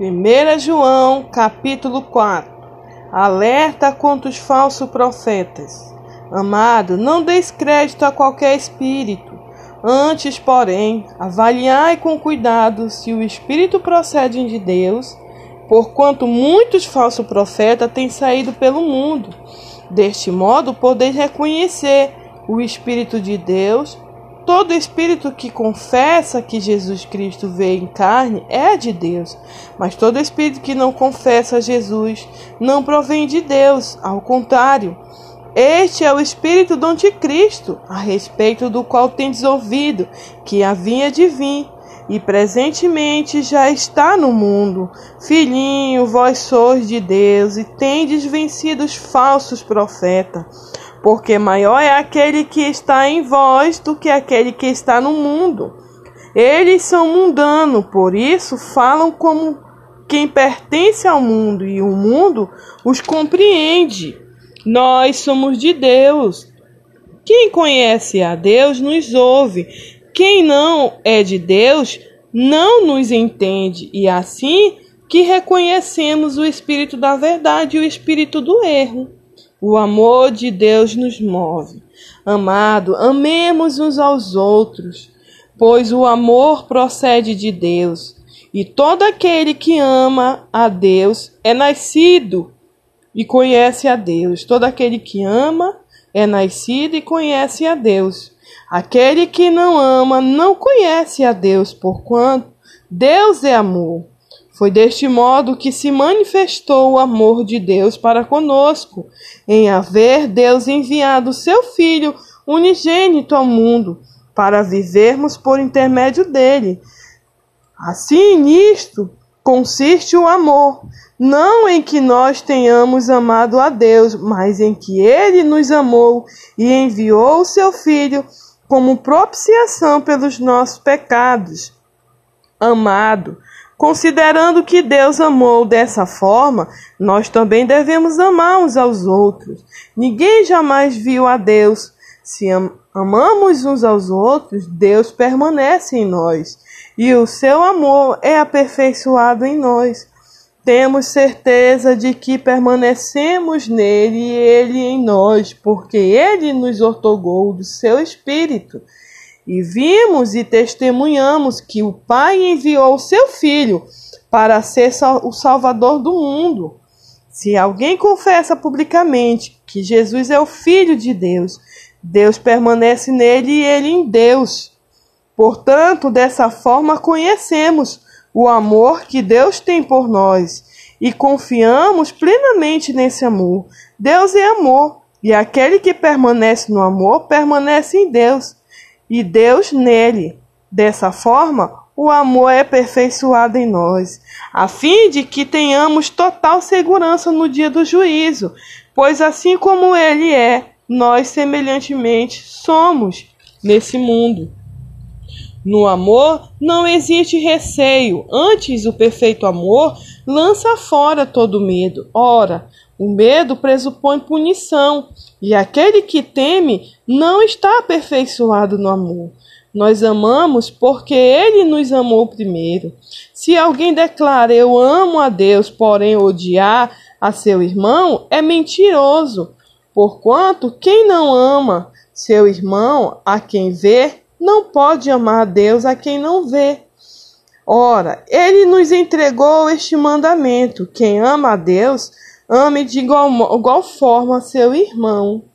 1 João, capítulo 4 Alerta contra os falsos profetas. Amado, não deis crédito a qualquer espírito. Antes, porém, avaliai com cuidado se o espírito procede de Deus, porquanto muitos falsos profetas têm saído pelo mundo. Deste modo, podeis reconhecer o espírito de Deus Todo espírito que confessa que Jesus Cristo veio em carne é de Deus, mas todo espírito que não confessa Jesus não provém de Deus, ao contrário. Este é o espírito do anticristo, a respeito do qual tendes ouvido que havia de vir e presentemente já está no mundo. Filhinho, vós sois de Deus e tendes vencido os falsos profetas porque maior é aquele que está em vós do que aquele que está no mundo. Eles são mundanos, por isso falam como quem pertence ao mundo, e o mundo os compreende. Nós somos de Deus. Quem conhece a Deus nos ouve. Quem não é de Deus não nos entende, e assim que reconhecemos o espírito da verdade e o espírito do erro. O amor de Deus nos move. Amado, amemos uns aos outros, pois o amor procede de Deus. E todo aquele que ama a Deus é nascido e conhece a Deus. Todo aquele que ama é nascido e conhece a Deus. Aquele que não ama não conhece a Deus, porquanto Deus é amor. Foi deste modo que se manifestou o amor de Deus para conosco, em haver Deus enviado seu Filho unigênito ao mundo, para vivermos por intermédio dele. Assim, nisto consiste o amor, não em que nós tenhamos amado a Deus, mas em que ele nos amou e enviou o seu Filho como propiciação pelos nossos pecados. Amado, Considerando que Deus amou dessa forma, nós também devemos amar uns aos outros. Ninguém jamais viu a Deus. Se am amamos uns aos outros, Deus permanece em nós e o seu amor é aperfeiçoado em nós. Temos certeza de que permanecemos nele e ele em nós, porque ele nos ortogou do seu espírito. E vimos e testemunhamos que o Pai enviou o seu Filho para ser o Salvador do mundo. Se alguém confessa publicamente que Jesus é o Filho de Deus, Deus permanece nele e ele em Deus. Portanto, dessa forma conhecemos o amor que Deus tem por nós e confiamos plenamente nesse amor. Deus é amor, e aquele que permanece no amor permanece em Deus e Deus nele. Dessa forma, o amor é aperfeiçoado em nós, a fim de que tenhamos total segurança no dia do juízo, pois assim como ele é, nós semelhantemente somos nesse mundo. No amor não existe receio, antes o perfeito amor lança fora todo medo. Ora, o medo pressupõe punição, e aquele que teme não está aperfeiçoado no amor. Nós amamos porque ele nos amou primeiro. Se alguém declara eu amo a Deus, porém odiar a seu irmão, é mentiroso. Porquanto quem não ama seu irmão a quem vê, não pode amar a Deus a quem não vê. Ora, ele nos entregou este mandamento: quem ama a Deus, Ame de igual, igual forma seu irmão.